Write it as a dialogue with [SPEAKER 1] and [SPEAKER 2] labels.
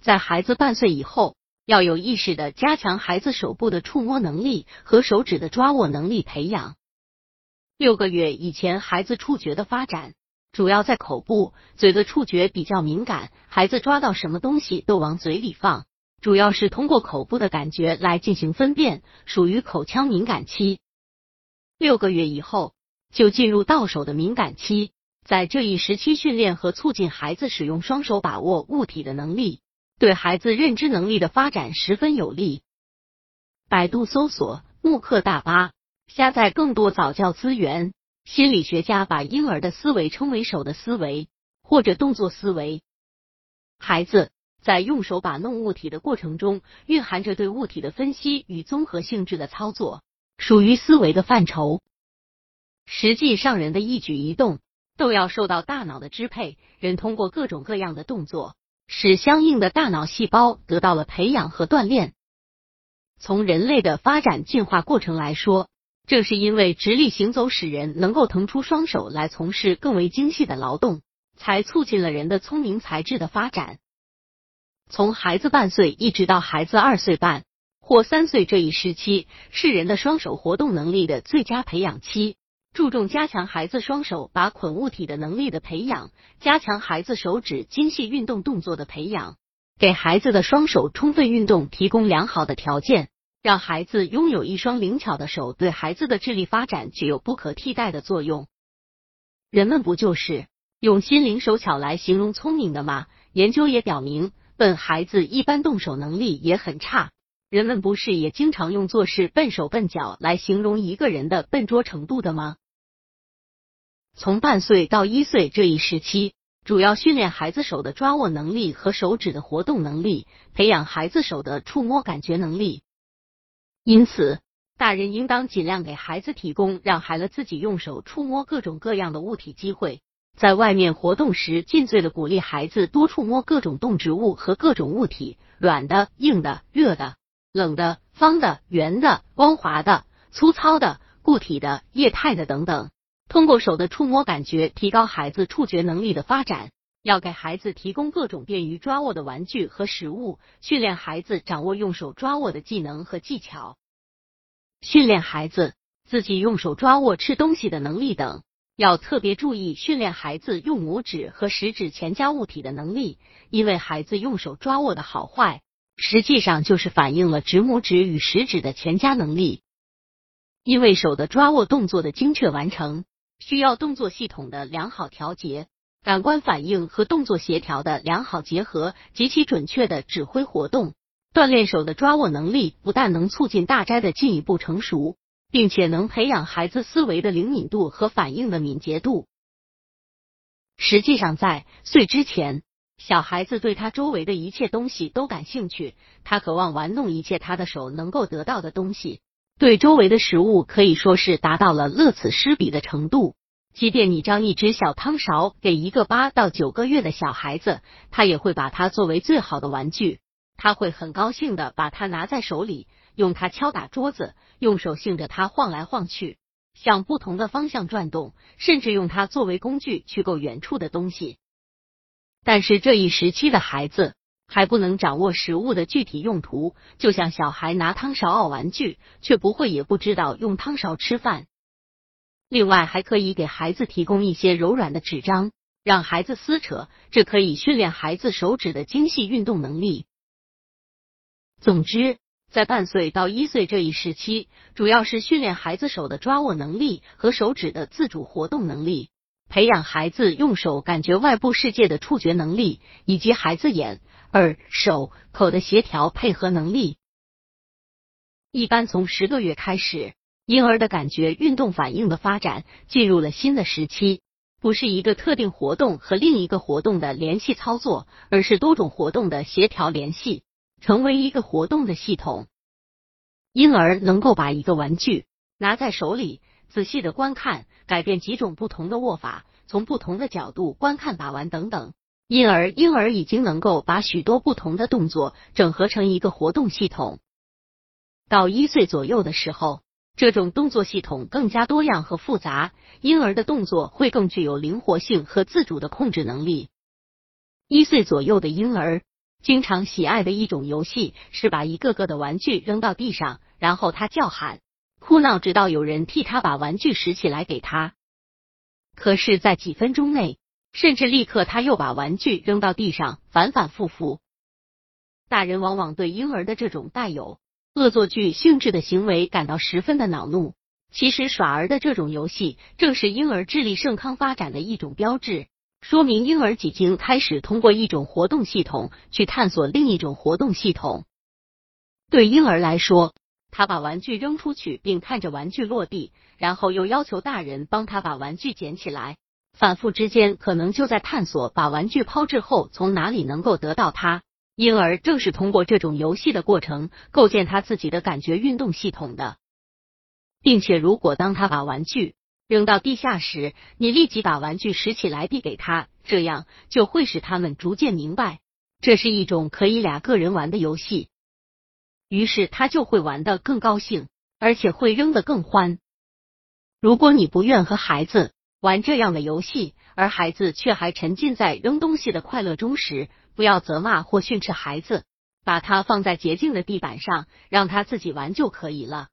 [SPEAKER 1] 在孩子半岁以后，要有意识的加强孩子手部的触摸能力和手指的抓握能力培养。六个月以前，孩子触觉的发展主要在口部，嘴的触觉比较敏感，孩子抓到什么东西都往嘴里放，主要是通过口部的感觉来进行分辨，属于口腔敏感期。六个月以后就进入到手的敏感期，在这一时期训练和促进孩子使用双手把握物体的能力。对孩子认知能力的发展十分有利。百度搜索“慕课大巴”，下载更多早教资源。心理学家把婴儿的思维称为“手的思维”或者“动作思维”。孩子在用手把弄物体的过程中，蕴含着对物体的分析与综合性质的操作，属于思维的范畴。实际上，人的一举一动都要受到大脑的支配。人通过各种各样的动作。使相应的大脑细胞得到了培养和锻炼。从人类的发展进化过程来说，正是因为直立行走使人能够腾出双手来从事更为精细的劳动，才促进了人的聪明才智的发展。从孩子半岁一直到孩子二岁半或三岁这一时期，是人的双手活动能力的最佳培养期。注重加强孩子双手把捆物体的能力的培养，加强孩子手指精细运动动作的培养，给孩子的双手充分运动提供良好的条件，让孩子拥有一双灵巧的手，对孩子的智力发展具有不可替代的作用。人们不就是用心灵手巧来形容聪明的吗？研究也表明，笨孩子一般动手能力也很差。人们不是也经常用做事笨手笨脚来形容一个人的笨拙程度的吗？从半岁到一岁这一时期，主要训练孩子手的抓握能力和手指的活动能力，培养孩子手的触摸感觉能力。因此，大人应当尽量给孩子提供让孩子自己用手触摸各种各样的物体机会。在外面活动时，尽最的鼓励孩子多触摸各种动植物和各种物体，软的、硬的、热的。冷的、方的、圆的、光滑的、粗糙的、固体的、液态的等等，通过手的触摸感觉，提高孩子触觉能力的发展。要给孩子提供各种便于抓握的玩具和食物，训练孩子掌握用手抓握的技能和技巧，训练孩子自己用手抓握吃东西的能力等。要特别注意训练孩子用拇指和食指前夹物体的能力，因为孩子用手抓握的好坏。实际上就是反映了指拇指与食指的前夹能力。因为手的抓握动作的精确完成，需要动作系统的良好调节，感官反应和动作协调的良好结合，及其准确的指挥活动。锻炼手的抓握能力，不但能促进大摘的进一步成熟，并且能培养孩子思维的灵敏度和反应的敏捷度。实际上，在岁之前。小孩子对他周围的一切东西都感兴趣，他渴望玩弄一切他的手能够得到的东西，对周围的食物可以说是达到了乐此失彼的程度。即便你将一只小汤勺给一个八到九个月的小孩子，他也会把它作为最好的玩具，他会很高兴的把它拿在手里，用它敲打桌子，用手性着它晃来晃去，向不同的方向转动，甚至用它作为工具去够远处的东西。但是这一时期的孩子还不能掌握食物的具体用途，就像小孩拿汤勺熬玩具，却不会也不知道用汤勺吃饭。另外，还可以给孩子提供一些柔软的纸张，让孩子撕扯，这可以训练孩子手指的精细运动能力。总之，在半岁到一岁这一时期，主要是训练孩子手的抓握能力和手指的自主活动能力。培养孩子用手感觉外部世界的触觉能力，以及孩子眼、耳、手、口的协调配合能力。一般从十个月开始，婴儿的感觉运动反应的发展进入了新的时期，不是一个特定活动和另一个活动的联系操作，而是多种活动的协调联系，成为一个活动的系统。婴儿能够把一个玩具拿在手里。仔细的观看，改变几种不同的握法，从不同的角度观看把玩等等，因而婴儿已经能够把许多不同的动作整合成一个活动系统。到一岁左右的时候，这种动作系统更加多样和复杂，婴儿的动作会更具有灵活性和自主的控制能力。一岁左右的婴儿经常喜爱的一种游戏是把一个个的玩具扔到地上，然后他叫喊、哭闹，直到有人替他把玩具拾起来给他。可是，在几分钟内，甚至立刻，他又把玩具扔到地上，反反复复。大人往往对婴儿的这种带有恶作剧性质的行为感到十分的恼怒。其实，耍儿的这种游戏正是婴儿智力盛康发展的一种标志。说明婴儿几经开始通过一种活动系统去探索另一种活动系统。对婴儿来说，他把玩具扔出去，并看着玩具落地，然后又要求大人帮他把玩具捡起来，反复之间可能就在探索把玩具抛掷后从哪里能够得到它。婴儿正是通过这种游戏的过程构建他自己的感觉运动系统的，并且如果当他把玩具。扔到地下时，你立即把玩具拾起来递给他，这样就会使他们逐渐明白，这是一种可以俩个人玩的游戏。于是他就会玩得更高兴，而且会扔得更欢。如果你不愿和孩子玩这样的游戏，而孩子却还沉浸在扔东西的快乐中时，不要责骂或训斥孩子，把他放在洁净的地板上，让他自己玩就可以了。